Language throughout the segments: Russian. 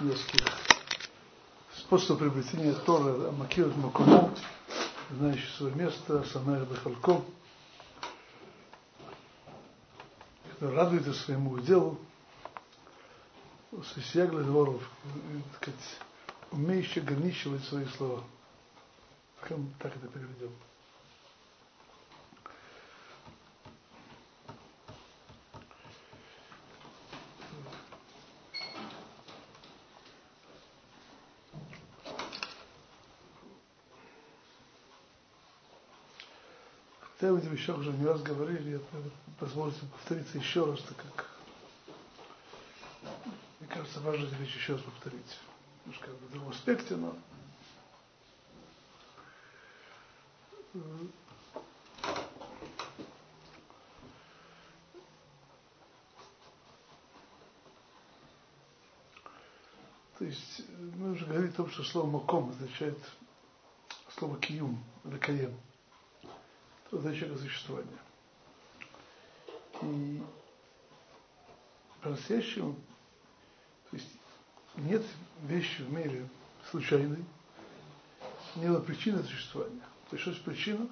нескольких способов приобретения Тора, Макират Макумо, знающий свое место, Самер Бахалко, который радуется своему делу, Сисягла дворов, умеющий ограничивать свои слова. Так это переведем. В этих вещах уже не раз говорили, я позвольте повториться еще раз, так как мне кажется, важно эти вещи еще раз повторить. Немножко в другом аспекте, но То есть мы уже говорили о том, что слово маком означает слово киюм, или каем задача существования. И по-настоящему, то есть нет вещи в мире случайной, не было причины существования. То есть что есть причина?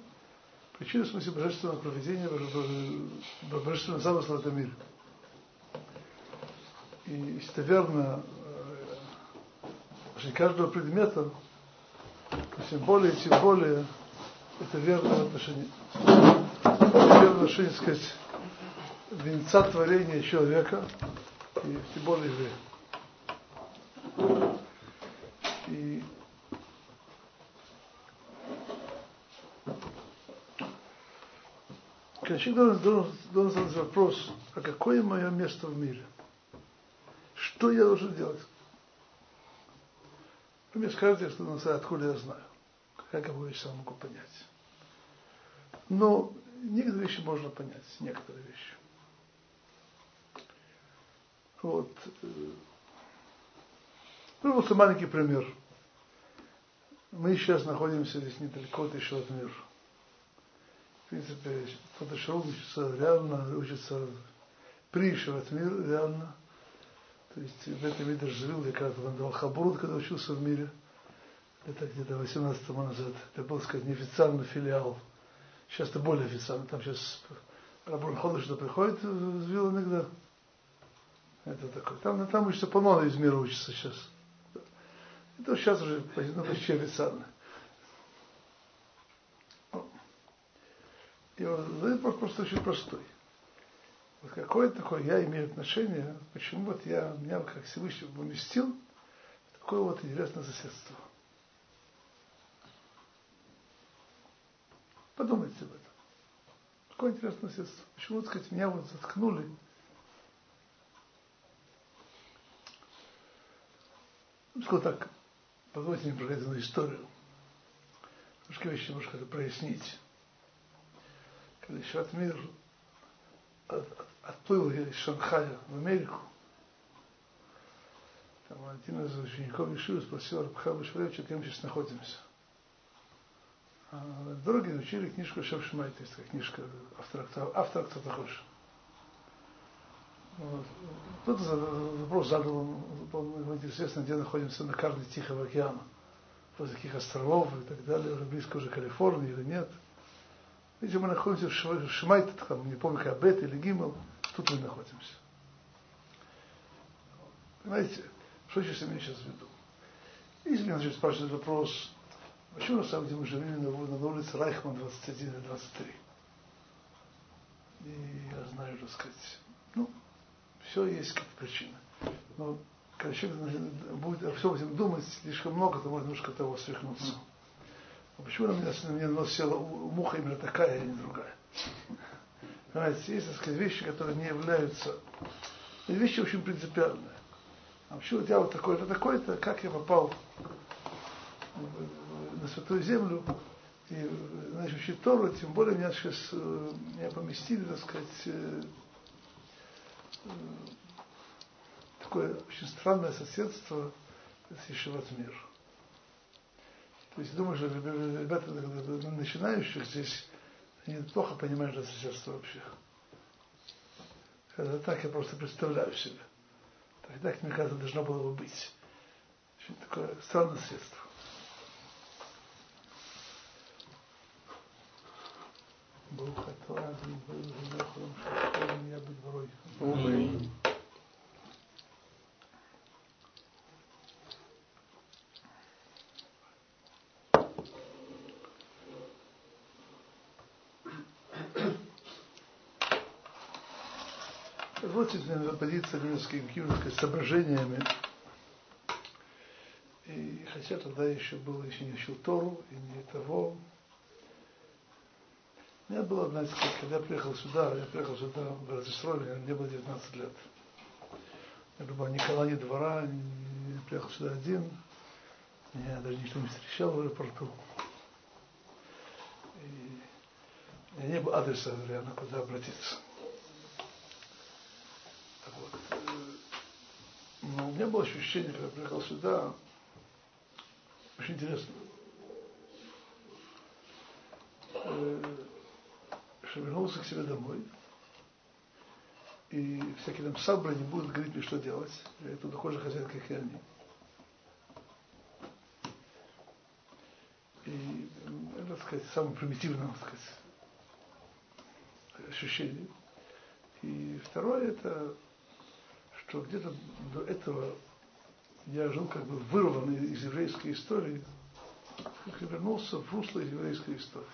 Причина в смысле божественного проведения, божественного замысла в этом мире. И если это верно, что каждого предмета, тем более, тем более это верное отношение. Это верное отношение, так сказать, венца творения человека, и тем более еврея. И Конечно, должен, задать вопрос, а какое мое место в мире? Что я должен делать? Вы мне скажете, что откуда я знаю как я могу понять. Но некоторые вещи можно понять, некоторые вещи. Вот. Ну, вот маленький пример. Мы сейчас находимся здесь недалеко от от мира. В принципе, шел учится реально, учится при от мир реально. То есть в этом мире жил, я когда-то давал хабурут, когда учился в мире – это где-то 18 тому назад, это был, сказать, неофициальный филиал. Сейчас это более официально. Там сейчас Рабон Ходыш приходит в Вилл иногда. Это такое. Там, там учится полно из мира учится сейчас. Это сейчас уже ну, почти официально. И вот вопрос просто очень простой. Вот какое такое я имею отношение, почему вот я, меня как Всевышний поместил такое вот интересное соседство. Подумайте об этом. Какое интересное средство. Почему, так сказать, меня вот заткнули? Ну, сказал так, позвольте мне проговорить одну историю. Немножко вещи немножко это прояснить. Когда еще от мира от, от, отплыл я из Шанхая в Америку, там один из учеников Ишива спросил Рабхаба Шваревича, где мы сейчас находимся. А, дороге учили книжку Шев Шмайт, есть книжка, автор, автор кто такой. Вот. Кто-то вопрос задал, он, известно, где находимся на карте Тихого океана, возле каких островов и так далее, близко уже Калифорнии или нет. Видите, мы находимся в Шмайте, там, не помню, как Бет или Гимел, тут мы находимся. Понимаете, что сейчас имею сейчас в виду? Если меня спрашивать вопрос, Почему на самом деле мы живем на, на улице Райхман 21 и 23? И я знаю, так сказать, ну, все есть как причина. Но когда человек будет о всем этим думать слишком много, то может немножко того свихнуться. А почему на меня, на меня нос села муха именно такая, а не другая? Понимаете, есть, так сказать, вещи, которые не являются... Вещи очень принципиальные. А почему я вот такой-то, такой-то, как я попал на Святую Землю и значит, учить Тору, тем более меня сейчас э, меня поместили, так сказать, э, э, такое очень странное соседство с Ешеват Мир. То есть думаю, что ребята начинающих здесь они плохо понимают это соседство вообще. Это так я просто представляю себе. Так, так мне кажется, должно было бы быть. Очень такое странное средство. был Хатладом, был Генохором, что меня быть вроде. Позвольте мне поделиться несколькими соображениями. И хотя тогда еще был, еще не учил Тору, и не того, у меня было, знаете, когда я приехал сюда, я приехал сюда в Разисроле, мне было 19 лет. Я думаю, ни ни двора, не, я приехал сюда один, меня даже никто не встречал в аэропорту. И у меня не было адреса реально, куда обратиться. Так вот. Но у меня было ощущение, когда я приехал сюда, очень интересно вернулся к себе домой, и всякие там сабры будут говорить мне, что делать. Я тут такой же хозяин, как и они. И так сказать, самое примитивное, так сказать, ощущение. И второе, это, что где-то до этого я жил как бы вырванный из еврейской истории, как вернулся в русло еврейской истории.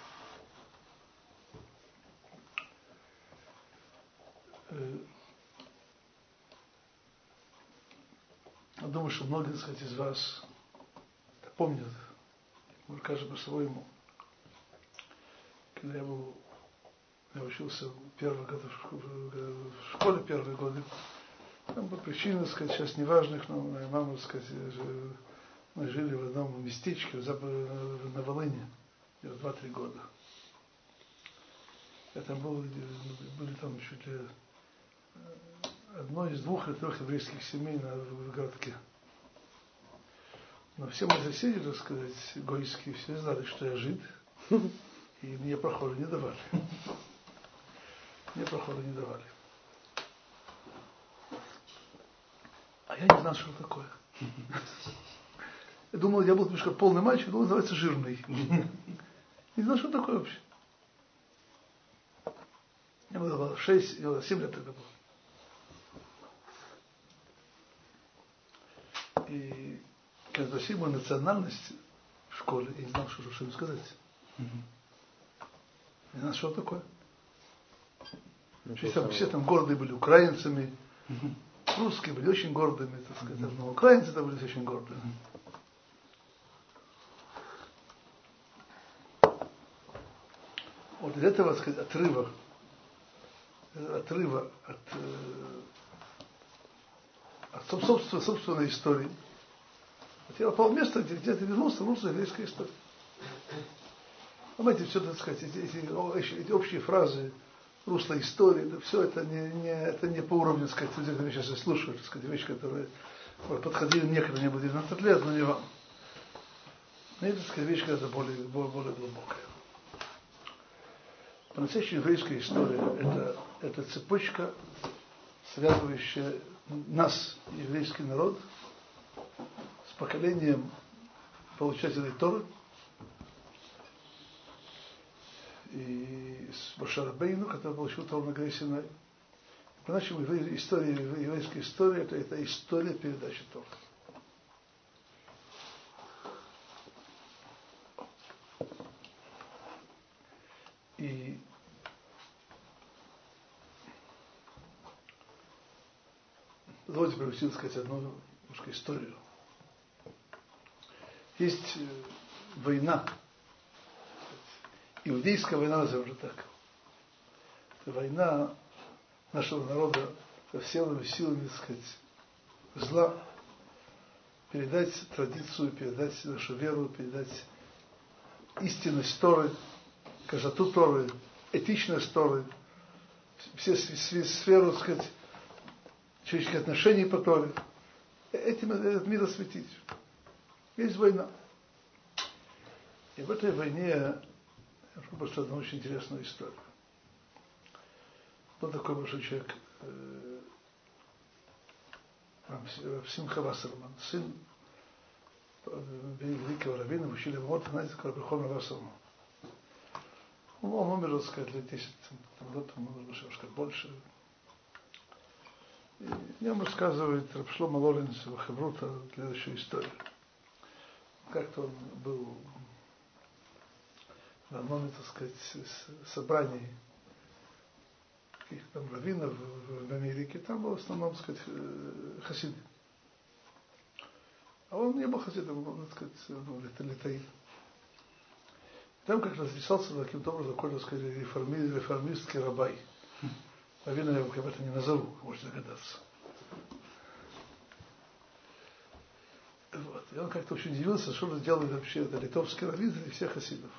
Я думаю, что многие, так сказать, из вас помнят, может, каждый по-своему, когда я был, я учился первый год в школе первые годы, там по причинам, сказать, сейчас неважных, но моя мама, так сказать, мы жили в одном местечке на Волыне, два-три года. Я там был, были там чуть ли одной из двух или трех еврейских семей на, в городке. Но все мои соседи, так сказать, гойские, все знали, что я жид, и мне прохода не давали. Мне прохода не давали. А я не знал, что такое. Я думал, я был немножко полный мальчик, думал, называется жирный. Не знал, что такое вообще. Мне было 6, 7 лет тогда было. И когда мою национальность в школе, я не знал, что, что им сказать. Не знал, что такое. Ну, все, там, все там гордые были украинцами, русские были очень гордыми, так сказать, но украинцы там были очень гордыми. Вот из этого, так сказать, отрыва, отрыва от, э, от собственной, собственной истории, я попал в место, где, где ты вернулся, вернулся еврейская история. Понимаете, все, так сказать, эти, эти, эти общие фразы, русло истории, да, все это не, не, это не по уровню, так сказать, людей, которые сейчас слушают, так сказать, вещи, которые подходили некогда, мне было 19 лет, но не вам. Но это, так сказать, вещь гораздо более, более, более глубокая. По-настоящему еврейская история это, это цепочка, связывающая нас, еврейский народ, с поколением получателей Торы и с Башарабейну, который получил Тору на горе Синай. По-нашему, история, еврейская история это, это история передачи Торы. И позвольте так сказать, одну немножко историю. Есть э, война, иудейская война назовем так. Это война нашего народа со всеми силами, так сказать, зла, передать традицию, передать нашу веру, передать истинность Торы, красоту Торы, этичность Торы, все сферу, так сказать, человеческих отношений по Торе. Этим этот мир осветить. Есть война. И в этой войне я просто одну очень интересную историю. Был такой большой человек, э, Симха Вассерман, сын великого раввина учили вот, знаете, Рабихом Равасовну. Ну, он умер, так сказать, лет 10 лет, может быть, немножко больше. И в нем рассказывает Рапшлома Лоренс Хабрута следующую историю. Как-то он был на одном, так сказать, собрании каких там раввинов в Америке, там был в основном, так сказать, э, хасиды. А он не был хасидом, он, так сказать, ну. Там как разрешался каким-то образом какой-то, сказать, реформи, реформистский рабай. Равина я об этом не назову, можете догадаться. Вот. И он как-то очень удивился, что же делает вообще это литовский раввин среди всех хасидов.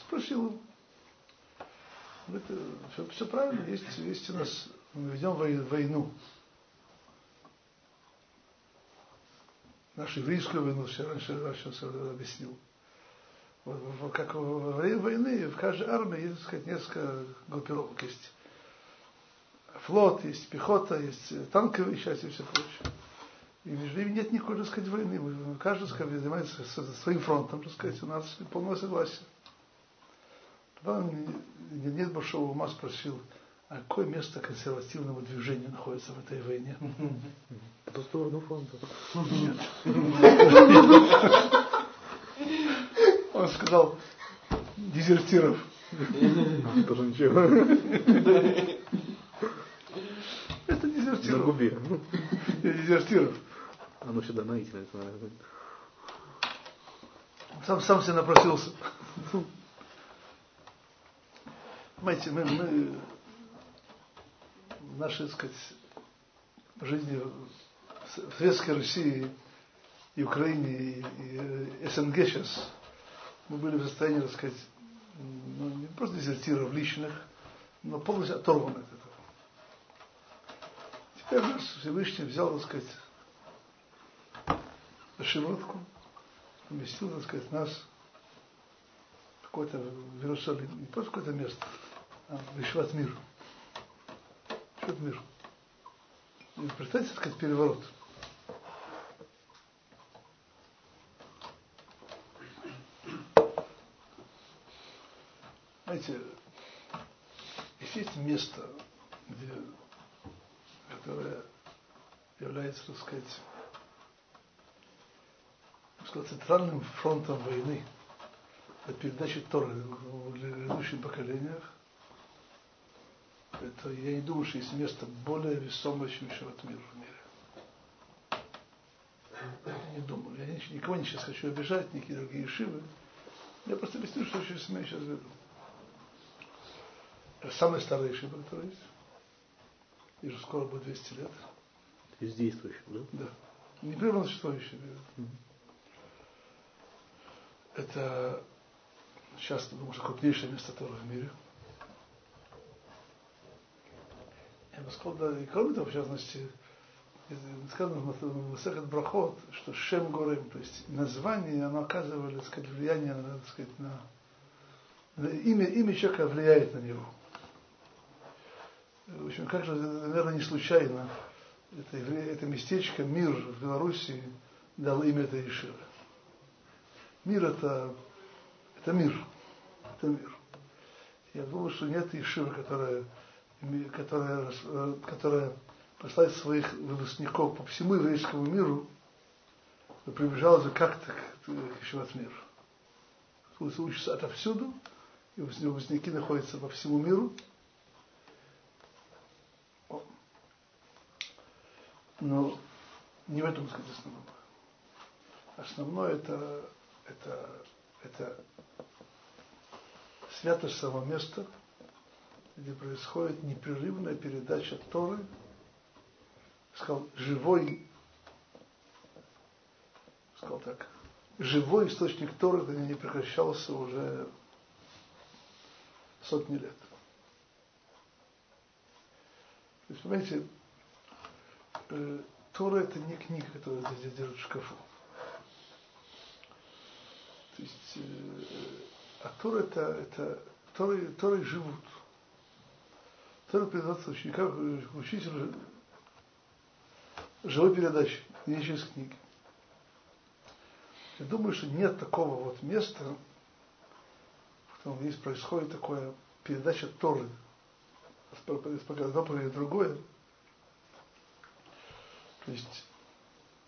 Спросил его. Говорит, все, все правильно, есть, есть у нас, мы ведем войну. Нашу еврейскую войну, все раньше, раньше объяснил. Как во время войны в каждой армии есть, так сказать, несколько группировок. Есть флот, есть пехота, есть танковые части и все прочее. И между ними нет никакой, так сказать, войны. Каждый, так сказать, занимается своим фронтом, так сказать, у нас полное согласие. Тогда нет большого ума спросил, а какое место консервативного движения находится в этой войне? По ту сторону фронта. Нет. Он сказал, дезертиров. Тоже ничего. Это На дезертиров. губе. Дезертиров. Оно сюда наитилось. Сам, сам себе напросился. Понимаете, мы, мы в нашей, так сказать, жизни в Советской России и Украине, и, и СНГ сейчас, мы были в состоянии, так сказать, ну, не просто дезертиров личных, но полностью оторваны Теперь нас Всевышний взял, так сказать, за широтку, поместил, так сказать, нас в какой-то в Иерусалим, не просто какое-то место, а в Ишват мир. Ишват мир. Представьте, так сказать, переворот. Знаете, если есть место, где, которое является, так сказать, сказать, центральным фронтом войны, от передачи Торы в грядущих поколениях, это я не думаю, что есть место более весомое, чем мир в мире. Я не думаю. Я ни- никого не сейчас хочу обижать, никакие другие шивы. Я просто объясню, что через меня сейчас веду. Это самая старая шиба, которая есть. И уже скоро будет 200 лет. Из действующих, да? Да. Непрерывно существующая. Это сейчас, думаю, что крупнейшее место Тора в мире. Я бы сказал, да, и кроме того, в частности, сказано в Масехет Брахот, что Шем Горем, то есть название, оно оказывает, так сказать, влияние, так сказать, на, на имя, имя человека влияет на него. В общем, как же, наверное, не случайно это, это местечко, мир в Белоруссии дал имя этой Ешивы. Мир это, это мир. Это мир. Я думаю, что нет Ешивы, которая, которая, которая послать своих выпускников по всему еврейскому миру, и приближалась как-то к, к Ешиват миру. Учатся отовсюду, и выпускники находятся по всему миру, Но не в этом, сказать, основном. Основное это, это, это святость самого места, где происходит непрерывная передача Торы, сказал, живой, сказал так, живой источник Торы, который не прекращался уже сотни лет. То есть, понимаете, э, Тора это не книга, которую здесь держат в шкафу. То есть, э, а Тора это, это Торы, Торы живут. Тора передается ученикам, учителю живой передачи, не через книги. Я думаю, что нет такого вот места, в котором здесь происходит такое передача Торы из поколение другое. То есть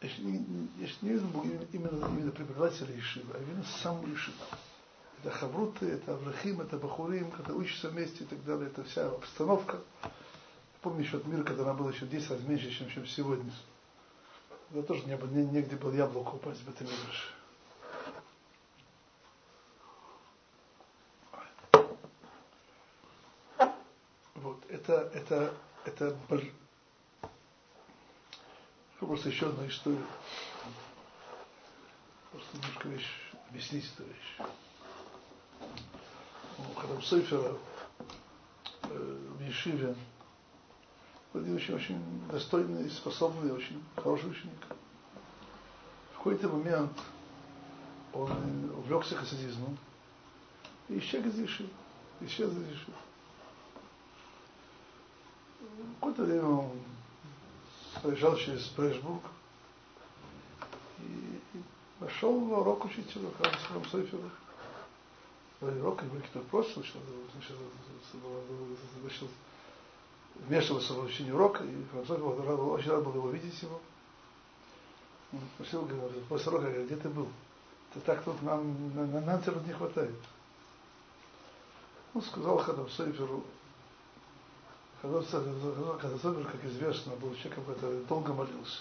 я не, я не именно, именно, именно преподавателя Ишива, а именно сам Ишива. Это хавруты, это аврахим, это бахурим, когда учишься вместе и так далее, это вся обстановка. Помню еще от мира, когда она была еще 10 раз меньше, чем, чем сегодня. Это тоже не не, негде было яблоко упасть в этом мире. Вот, это, это, это просто еще одна история. Просто немножко вещь, объяснить эту вещь. У Хадам Сейфера э, в Ешиве один очень, очень достойный, способный, очень хороший ученик. В какой-то момент он увлекся хасидизмом и исчез из Ешивы. Исчез из Ешивы. Какое-то время он проезжал через Брэшбург и, и нашел урок учителя Хансом Сойфера. Урок, и какие-то вопросы, начал, вмешивался в учение урока, и Францов очень рад был его видеть его. Спросил, говорит, после урока, говорит, где ты был? Ты так тут, нам, нам, нам тут не хватает. Он сказал Хадам Сейферу, Сейфер, как известно, был человеком, который долго молился.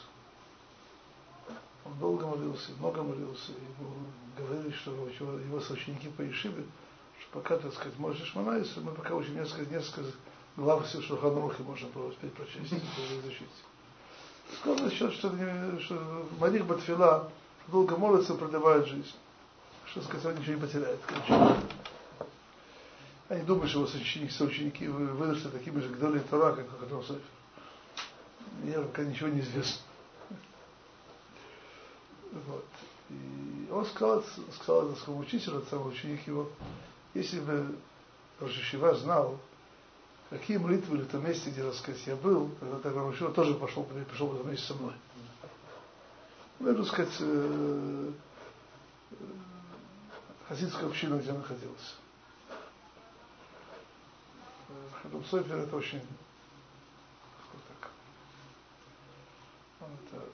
Он долго молился, много молился, и говорили, что его, соученики по Ишибе, что пока, так сказать, можешь Манайса, мы пока учим несколько, несколько глав все Шуханрухи можно было успеть прочесть, изучить. Сказано счет, что, что Марих Батфила долго молится, продлевает жизнь. Что сказать, ничего не потеряет. Короче. Они думают, что его соученики, соученики выросли такими же Гдоли Тора, как Хатам Софер. Мне пока ничего не известно. Вот. И он сказал, сказал своему учителю, самому ученик его, если бы Рашишива знал, какие молитвы в том месте, где, так сказать, я был, когда так Рамашива тоже пошел, пришел в этом месте со мной. Ну, так сказать, э, э, хасидская община, где находился. Хадам Сойфер это очень так, это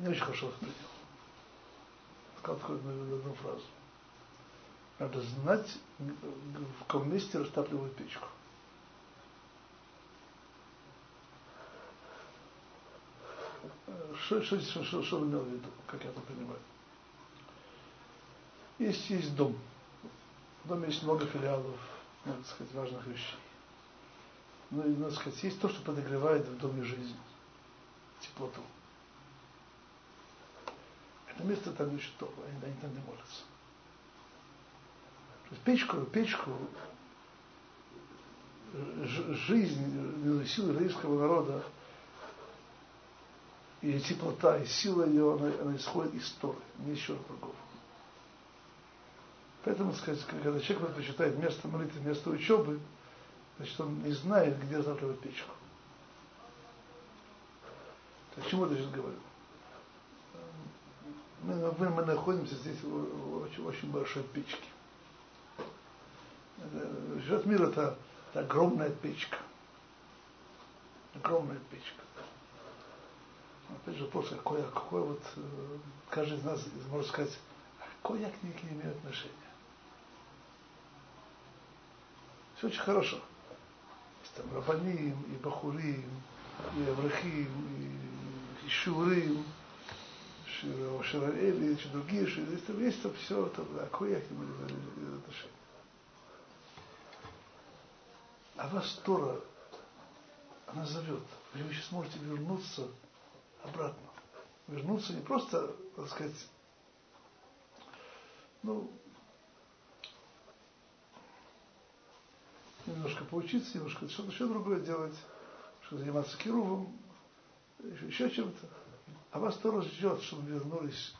не очень хорошо воспринял. Сказал такую одну фразу. Надо знать, в каком месте растапливают печку. Что, что, что, что, что он имел в виду, как я это понимаю? Есть, есть дом. Доме есть много филиалов, надо сказать, важных вещей. Ну и, надо сказать, есть то, что подогревает в доме жизнь, теплоту. Это место там еще то, они, они там не молятся печку, печку жизнь, силы еврейского народа и теплота, и сила ее, она, она исходит из Торы, не еще другого. Поэтому, сказать, когда человек предпочитает место молитвы, место учебы, значит, он не знает, где затапливать печку. К чему я сейчас говорю? Мы, мы, мы находимся здесь в очень, очень большой печке. Живет мир это, это огромная печка. Огромная печка. Опять же вопрос, какой, какой вот, э, каждый из нас может сказать, а я к ней не имею отношения. Все очень хорошо. Там Рабаним, и Бахурим, и Аврахим, и Шурим, Шираэли, и другие, есть там, есть там все, там, да, какой я к ним имею отношения. А вас Тора, она зовет. Вы сейчас можете вернуться обратно. Вернуться не просто, так сказать, ну, немножко поучиться, немножко что-то еще другое делать, что заниматься кирувом, еще, еще чем-то. А вас Тора ждет, чтобы вернулись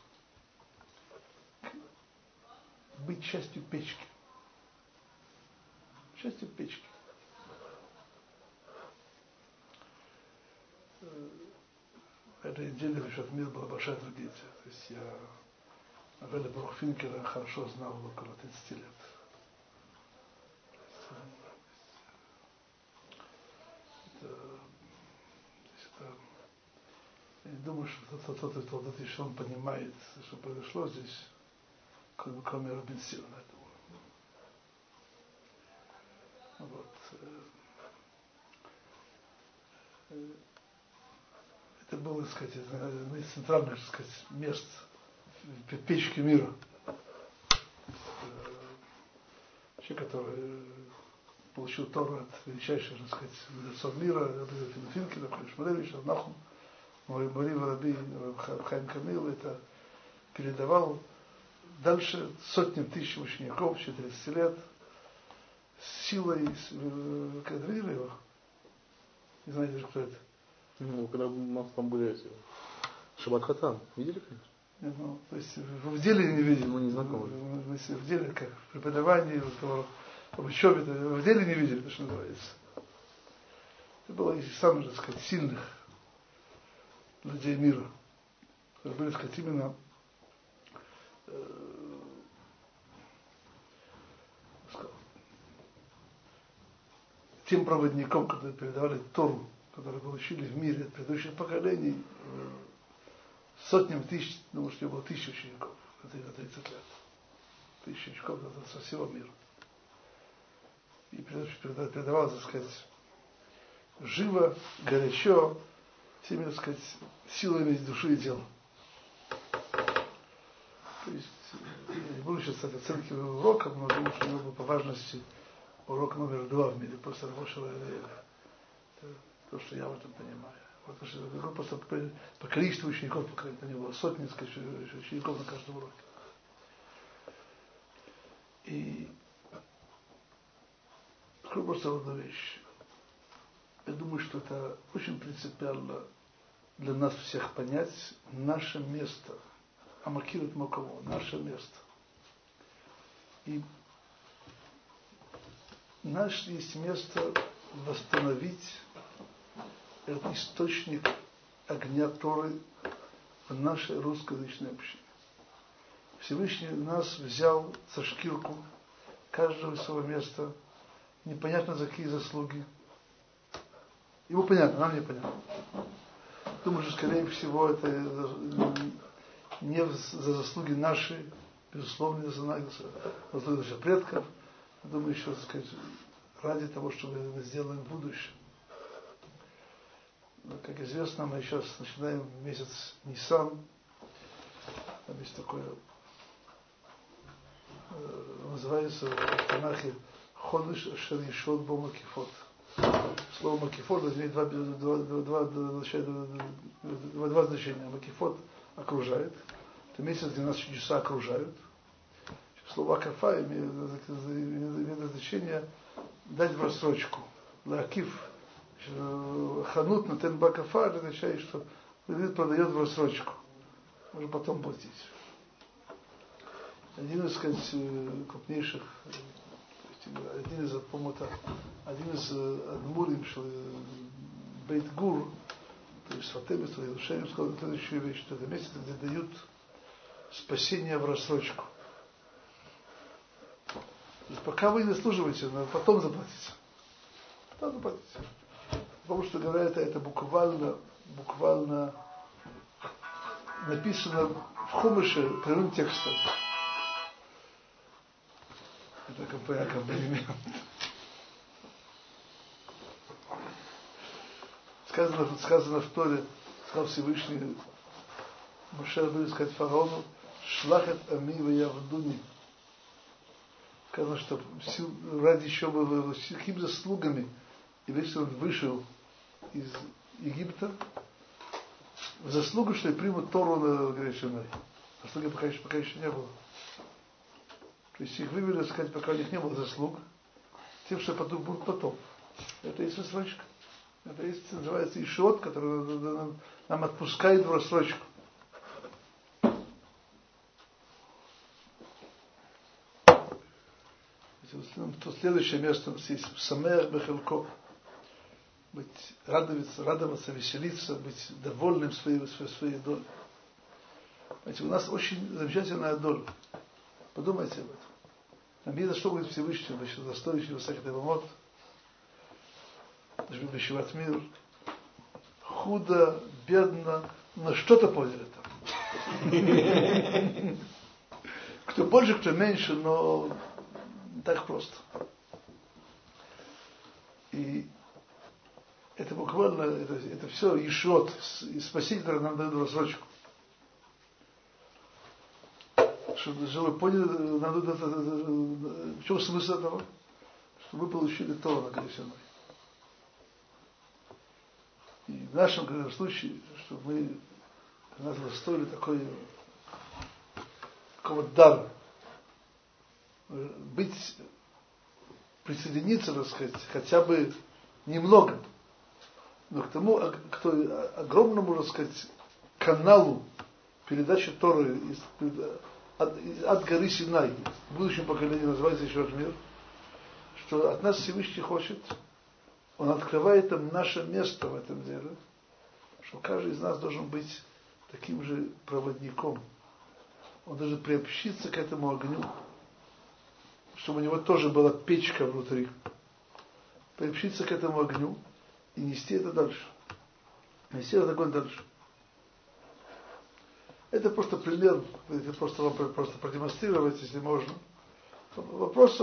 быть частью печки. Частью печки. этой неделе в мир была большая трагедия. То есть я Авеля Брухфинкера хорошо знал около 30 лет. Это, это, я не думаю, что тот, тот, тот, тот, тот еще он понимает, что произошло здесь, кроме, кроме Робинсона. Вот. Это было, так сказать, центральное, так сказать, место печки мира. Человек, который получил Тору от величайшего, так сказать, лицов мира, Финкина, Шмалевич, Нахум, Мари Раби Хайм Камил, это передавал дальше сотням тысяч учеников, 40 лет, силой кадрили его. Не знаете же, кто это? Ну, когда у нас там были эти... Шабат Хатам. Видели, конечно? Ну, то есть в деле не видели. Мы не знакомы. В, в деле, как в преподавании, в, в учебе, в деле не видели, то, что называется. Это было из самых, так сказать, сильных людей мира, которые были, сказать, именно э, тем проводником, которые передавали Тору, которые получили в мире от предыдущих поколений, э, сотням тысяч, ну, может, было тысяча учеников на 30 лет. Тысяча учеников со всего мира. И передавал, так сказать, живо, горячо, всеми, так сказать, силами души и тела. То есть, я не буду сейчас от оценки урока, но думаю, что был по важности урок номер два в мире, просто рабочего то, что я в этом понимаю. Потому что ну, просто по, по количеству учеников, по крайней мере, было сотни сказать, учеников на каждом уроке. И скажу просто одну вещь. Я думаю, что это очень принципиально для нас всех понять наше место. Амакират Макомо, наше место. И наше есть место восстановить это источник огня Торы в нашей русскоязычной общине. Всевышний нас взял за шкирку каждого своего места, непонятно за какие заслуги. Ему понятно, нам не понятно. Думаю, что, скорее всего, это не за заслуги наши, безусловно, за заслуги наших предков. Думаю, еще, так сказать, ради того, чтобы мы сделаем в будущем. Ну, как известно, мы сейчас начинаем месяц Нисан. Там есть такое, э, называется в Танахе Ходыш Шаришот Бо Макифот. Слово Макифот имеет два, два, два, два, два, значения. Макифот окружает. Это месяц, где нас чудеса окружают. Слово Акафа имеет, имеет значение дать в рассрочку. Лакиф ханут на тенбакафа, это означает, что продает в рассрочку. Можно потом платить. Один из сказать, крупнейших, один из, по-моему, один из адмурим, э, Бейтгур, то есть Фатемис, Иерушалим, сказал следующую вещь, что это месяц, где дают спасение в рассрочку. То есть пока вы не служиваете, но потом заплатите. Потом заплатите. Потому что говорят, это буквально, буквально написано в Хумыше прямым текстом. Бы аккомпанемент. Сказано, сказано в Торе, сказал Всевышний, Моше будет сказать фараону, шлахат ами явдуни. Сказано, что ради еще было, какими заслугами и весь он вышел из Египта в заслугу, что и примут Тору на море. Заслуги пока еще, пока еще не было. То есть их вывели, сказать, пока у них не было заслуг, тем, что потом будут потом. Это есть рассрочка. Это есть, называется ишот, который нам, отпускает в рассрочку. То следующее место у нас есть Самех Бехелков быть, радоваться, радоваться, веселиться, быть довольным своей, своей, своей долей. Знаете, у нас очень замечательная доля. Подумайте об этом. Нам видно, что будет Всевышний, значит, достоящий высокий Девамот, Бешеват мир, худо, бедно, но что-то поняли там. Кто больше, кто меньше, но так просто. И это буквально, это, это все ешот, и спаситель нам дает рассрочку. Чтобы, чтобы поняли, надо, в чем смысл этого? Чтобы мы получили то на Гресиной. И в нашем конечно, случае, чтобы мы нас достоили такой, такого дара. Быть, присоединиться, так сказать, хотя бы немного, но к тому, к той огромному, так сказать, каналу передачи Торы из, от, от горы Синай, в будущем поколении называется еще мир, что от нас Всевышний хочет он открывает им наше место в этом деле, что каждый из нас должен быть таким же проводником. Он должен приобщиться к этому огню, чтобы у него тоже была печка внутри. Приобщиться к этому огню и нести это дальше. Нести этот огонь дальше. Это просто пример, это просто вам просто продемонстрировать, если можно. Вопрос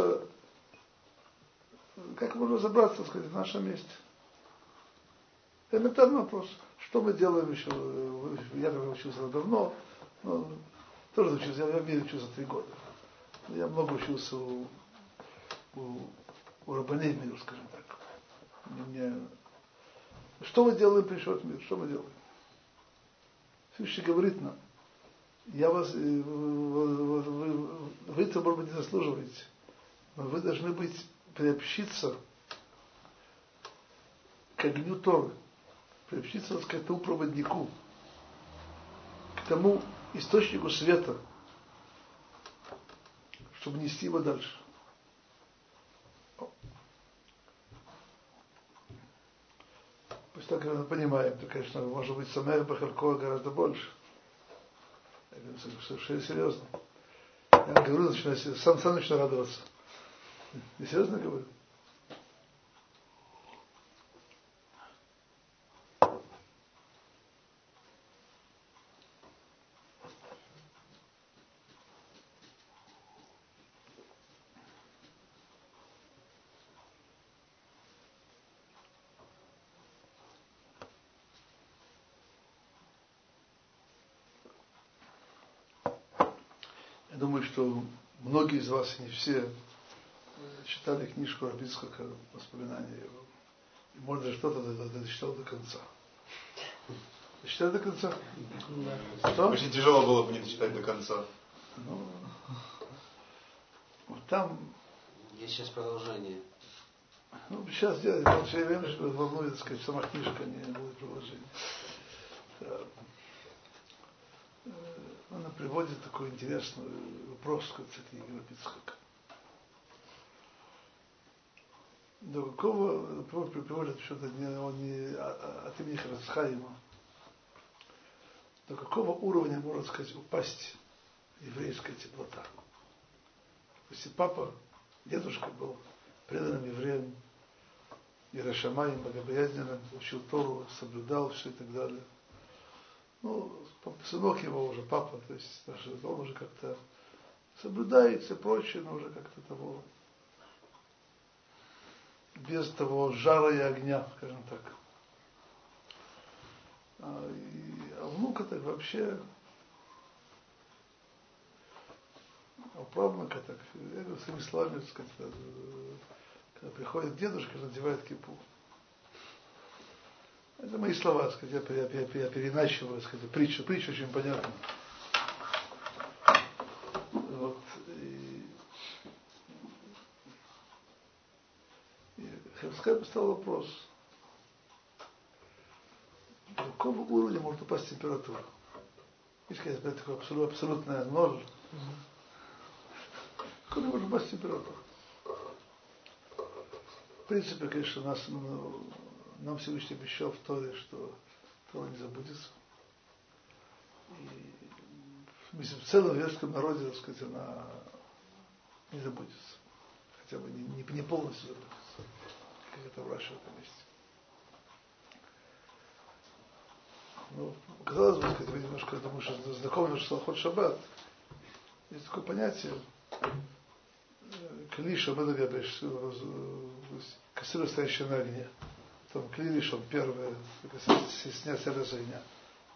как можно разобраться, так сказать, в нашем месте? Элементарный вопрос. Что мы делаем еще? Я как учился давно, но тоже учился, я в мире учился три года. Я много учился у, у, у Рабаней мира, скажем так. Мне, что мы делаем при в мир? Что мы делаем? Всевышний говорит нам, я вас, э, вы, вы, вы, это, может быть, не заслуживаете, но вы должны быть приобщиться к огню Торы, приобщиться, сказать, к тому проводнику, к тому источнику света, чтобы нести его дальше. Пусть так мы понимаем, то, конечно, может быть, Самер Бахалкова гораздо больше. Совершенно серьезно. Я говорю, начинаю, сам, сам начинаю радоваться. Я серьезно говорю. Я думаю, что многие из вас, не все, читали книжку Рабицкого, воспоминания его. И может даже что-то дочитал до конца. Дочитали до конца? Да. Что? Очень тяжело было бы не дочитать до конца. Ну, вот там... Есть сейчас продолжение. Ну, сейчас делать, потому что я время, что волнует, так сказать, сама книжка, не будет продолжения. Она приводит такой интересный вопрос к книге Рабицкого. до какого, приводит что-то не, он не, а, от имени Харацхайма, до какого уровня, можно сказать, упасть еврейская теплота. Если папа, дедушка был преданным евреем, Иерашамаем, богобоязненным, учил Тору, соблюдал все и так далее. Ну, сынок его уже, папа, то есть он уже как-то соблюдает все прочее, но уже как-то того без того жара и огня, скажем так. А, и, а внука так вообще, а правнука так, я говорю своими словами, так сказать, э, когда приходит дедушка, надевает кипу. Это мои слова, сказать, я, я, я, я переначиваю, сказать, притчу, притча очень понятна. Хевскайм стал вопрос, до какого уровня может упасть температура? Есть, конечно, такое абсолют, абсолютное ноль. Какой может упасть температура? В принципе, конечно, нас, ну, нам Всевышний обещал в Торе, что Тора не забудется. И в целом еврейском народе, так сказать, она не забудется. Хотя бы не, не, полностью забудется, как это в Раше в этом месте. Ну, казалось бы, сказать, вы немножко, я думаю, что знакомы, что ход шаббат. Есть такое понятие, клиша, мы говоришь, кастрюля, стоящая на огне. Там клириш, он первый, снять огня.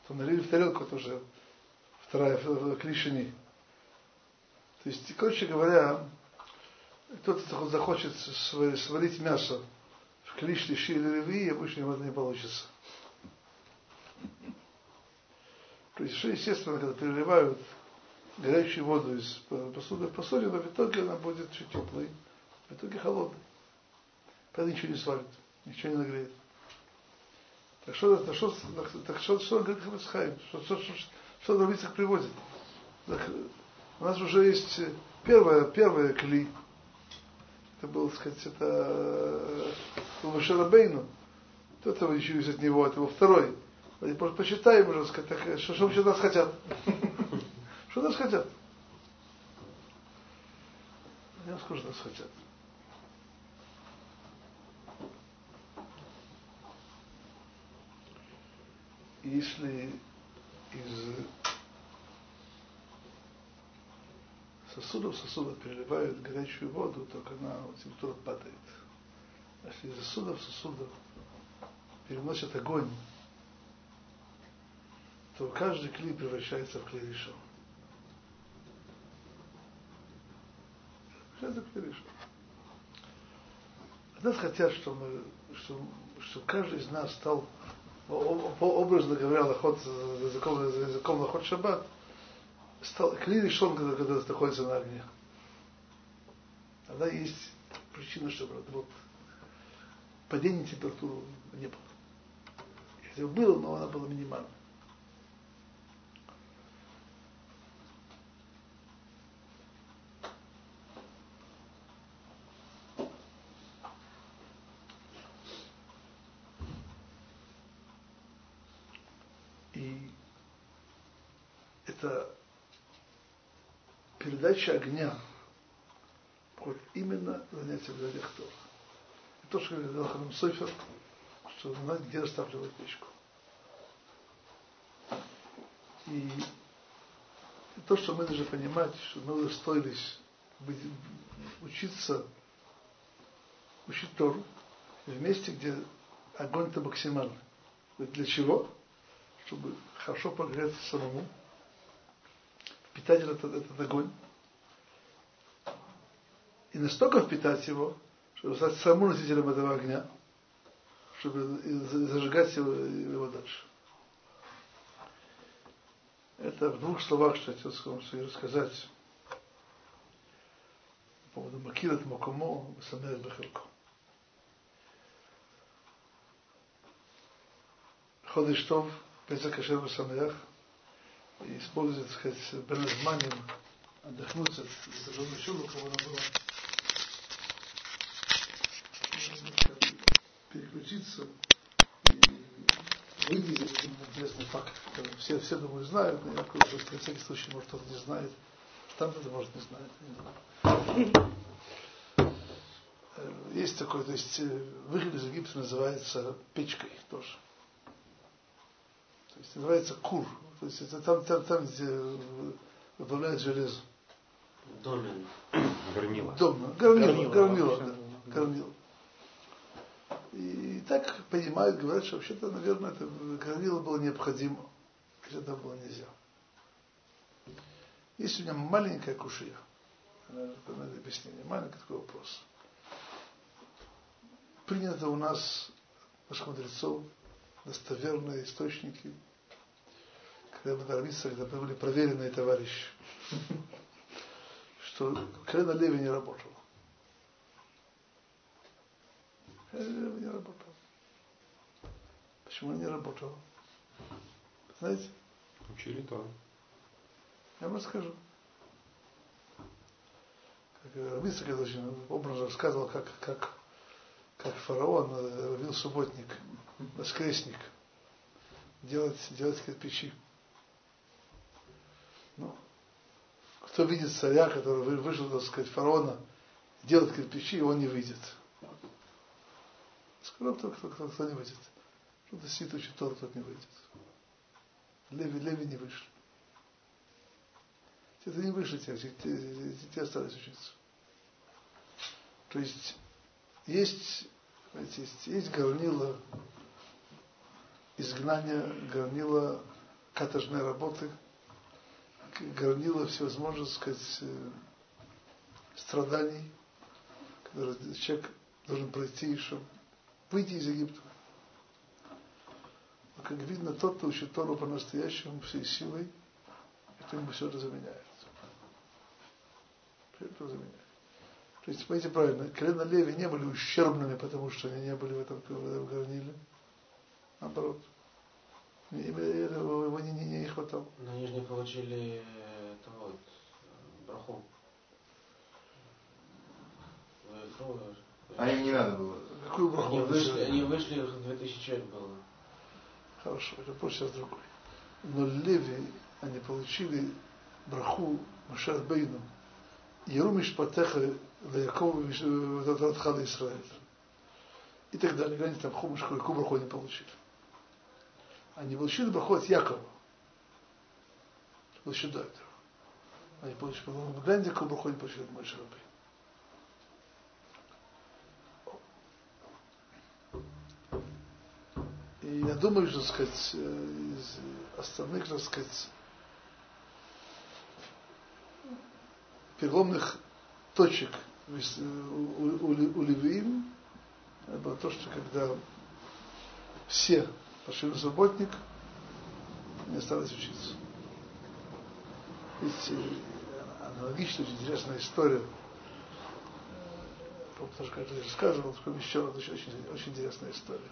То налили в тарелку, тоже вторая клишини. То есть, короче говоря, кто-то захочет сварить мясо в клиш, лиши или реви, обычно ему это не получится. То есть, что естественно, когда переливают горячую воду из посуды в посудину, в итоге она будет чуть теплой, в итоге холодной. Поэтому ничего не сварит, ничего не нагреет. Так что, так что, так что, что говорит Хамецхайм? Что, что, что, что Равицах приводит? Так, у нас уже есть первое, первое кли. Это было, так сказать, это был Шарабейну. Кто-то еще из от него, это был второй. Просто почитаем уже, сказать, так, что, что вообще нас хотят. Что нас хотят? Я скажу, нас хотят. Если из сосудов сосудов переливают горячую воду, то она температура падает. А если из сосудов сосудов переносят огонь, то каждый клей превращается в клей решен. Нас хотят, чтобы, чтобы, чтобы каждый из нас стал, образно говоря, лохот, языком, языком лохот шаббат, стал клей решен, когда, когда находится на огне. Тогда есть причина, чтобы вот, падение температуры не было. Если было, но она была минимальной. передача огня вот именно занятие в Тора. И то, что говорил Ханам Софер, что знать, где растапливать печку. И, то, что мы должны понимать, что мы удостоились быть, учиться, учить Тору в месте, где огонь-то максимальный. Для чего? Чтобы хорошо погреться самому, впитать этот, этот огонь, и настолько впитать его, чтобы стать самым носителем этого огня, чтобы зажигать его, его дальше. Это в двух словах, что я хотел вам рассказать по поводу Макират Макумо, Самех Бехелко. Ходыш Тов, Песах Кашер Самех, и использует, так сказать, Беназманим, отдохнуть от зажженной шубы, кого она была. переключиться и выделить интересный факт, который все, все, думаю, знают, но я просто на всякий случай, может, кто-то не знает. Там это, может, не знает. Э, есть такой, то есть э, выход из Египта называется печкой тоже. То есть называется кур. То есть это там, там, там где добавляют железо. Домен. Горнило. Дом, горнило, горнило, горнило, да, горнило. И так понимают, говорят, что вообще-то, наверное, это горнило было необходимо, это было нельзя. Есть у меня маленькая кушия. Надо объяснение. Маленький такой вопрос. Принято у нас, наших мудрецов, достоверные источники, когда мы нормиться, когда были проверенные товарищи, что Крена Леви не работал. не работал. Почему не работал? Знаете? Учили то. Я вам расскажу. Как Рабицкий очень образно рассказывал, как, как, как фараон ловил субботник. воскресник, делать, делать кирпичи. Ну, кто видит царя, который вышел, так сказать, фараона, делать кирпичи, он не выйдет. Сказал, кто, кто, кто, кто не выйдет. Кто-то сидит, учит Тору, тот не выйдет. Леви, Леви не вышли. Это не вышли те, те, те, остались учиться. То есть есть, есть, есть горнило изгнания, горнило каторжной работы, горнило всевозможных, сказать, э, страданий, которые человек должен пройти, чтобы выйти из Египта. Но, как видно, тот, кто учит Тору по-настоящему, всей силой, это ему все это заменяет. Все это заменяет. То есть, понимаете правильно, колено Леви не были ущербными, потому что они не были в этом, в этом горниле. Наоборот. Этого не, не, не хватало. Но они же не получили того вот, браху. А им не надо было. Какую браху? Они вышли, они вышли, их 2000 человек было. Хорошо, это вопрос сейчас другой. Но Леви, они получили браху Машат Бейну. Ерумиш Патеха Якова Радхада Израиль. И так далее. Они там Хумаш, какую браху они получили. Они получили браху от Якова. Еще до этого. Они получили, гляньте, какую браху они получили от Мойши. И я думаю, что, сказать, э, из остальных, так сказать, переломных точек у, у, у Левиим, это было то, что когда все пошли на субботник, не осталось учиться. Ведь аналогично, очень интересная история. Потому что, как я рассказывал, еще очень, очень интересная история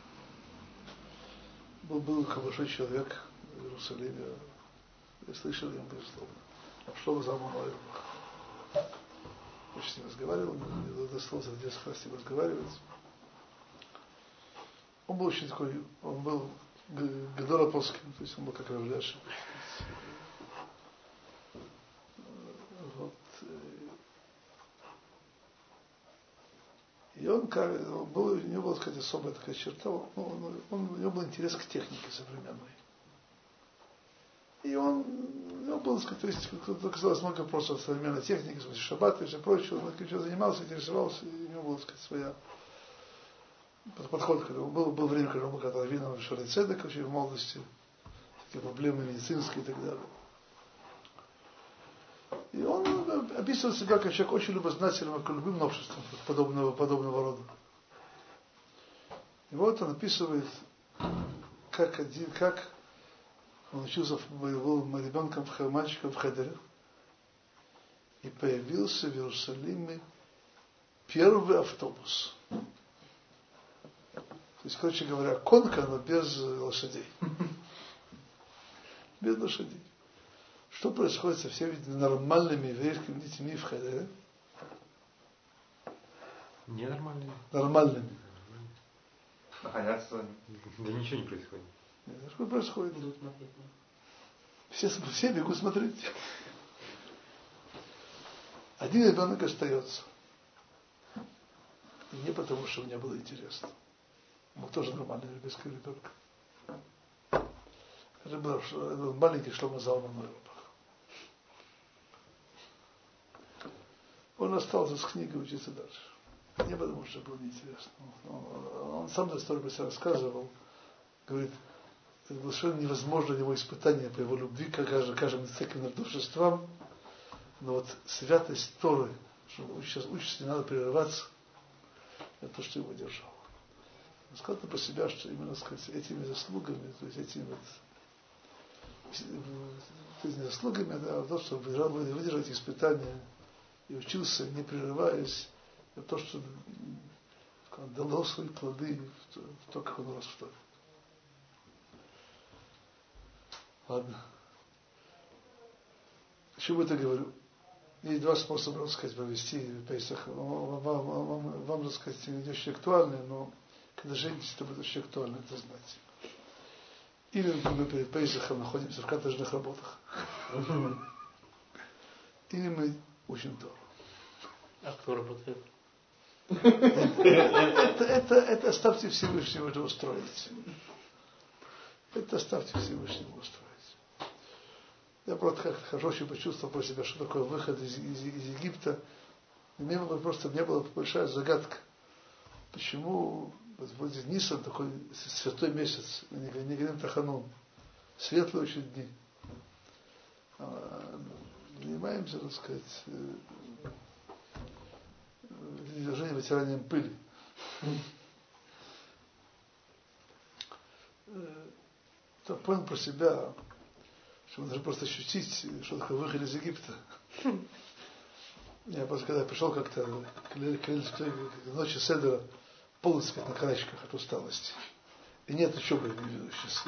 был, был хороший человек в Иерусалиме. Я слышал его, безусловно. Что за мной? Очень с ним разговаривал, мне несколько раз с ним разговаривать. Он был очень такой, он был Гадоропольским, то есть он был как Равляшин. И он, как, был, у него была, сказать, особая такая черта, он, он, он, у него был интерес к технике современной. И он, у него был, сказать, то есть, оказалось много вопросов о современной технике, шаббат и все прочее, он этим занимался, интересовался, и у него была, сказать, своя подход, был, был время, когда он был когда раввином в Шаре Цедек, вообще в молодости, такие проблемы медицинские и так далее. И он описывает себя как человек очень любознательным к любым новшествам подобного, подобного рода. И вот он описывает, как, один, как он учился, был ребенком, мальчиком в Хедере, и появился в Иерусалиме первый автобус. То есть, короче говоря, конка, но без лошадей. Без лошадей. Что происходит со всеми нормальными еврейскими детьми в Хедере? Ненормальными. Нормальными. Находятся. Да ничего не происходит. Нет, что происходит? Все, все бегут смотреть. Один ребенок остается. И не потому, что мне было интересно. Он тоже нормальный еврейский ребенок. Это был маленький Шлома Залман Нойрбах. Он остался с книгой учиться дальше. Не потому, что было неинтересно. Он, он сам эту историю себя рассказывал. Говорит, это было совершенно невозможно его испытание по его любви к каждым, каждым церковным душествам. Но вот святость Торы, что учишься, учишься, не надо прерываться, это то, что его держало. Он сказал про себя, что именно сказать, этими заслугами, то есть этими вот то есть заслугами, да, то, что выдержать испытания, и учился, не прерываясь, это то, что дало свои плоды в то, как он рос в Торе. Ладно. Почему это говорю? Есть два способа, так сказать, провести Пейсах. Вам, вам, вам, вам, так сказать, не очень актуальны, но Когда женитесь, это будет очень актуально это знать. Или, мы перед Пейсахом находимся в каторжных работах. Или мы учим Тору. А кто работает? Это, это, это оставьте Всевышнему это устроить. Это оставьте Всевышнему устроить. Я просто как хорошо почувствовал про себя, что такое выход из, из, из Египта. И мне было просто, мне была большая загадка. Почему вот вроде Нисан такой святой месяц, не, не говорим Таханун, светлые очень дни. А, занимаемся, так сказать, движением вытиранием пыли. То понял про себя, что надо просто ощутить, что такое выход из Египта. Я просто когда пришел как-то к, к, к ночи Седера, полностью на карачках от усталости. И нет учебы, сейчас.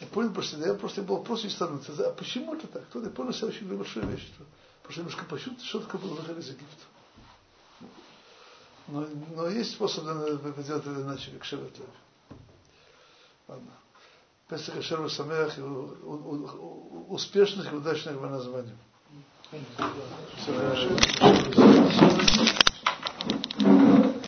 Я понял про себя, я просто был просто стороны. А почему это так? Кто-то понял себя очень большую вещь. Что, просто немножко почувствовать, что такое было выход из Египта. Но, но есть способ сделать это иначе, как Шевет Ладно. Песах Шерва Самеах успешных и удачных по названию. Все хорошо.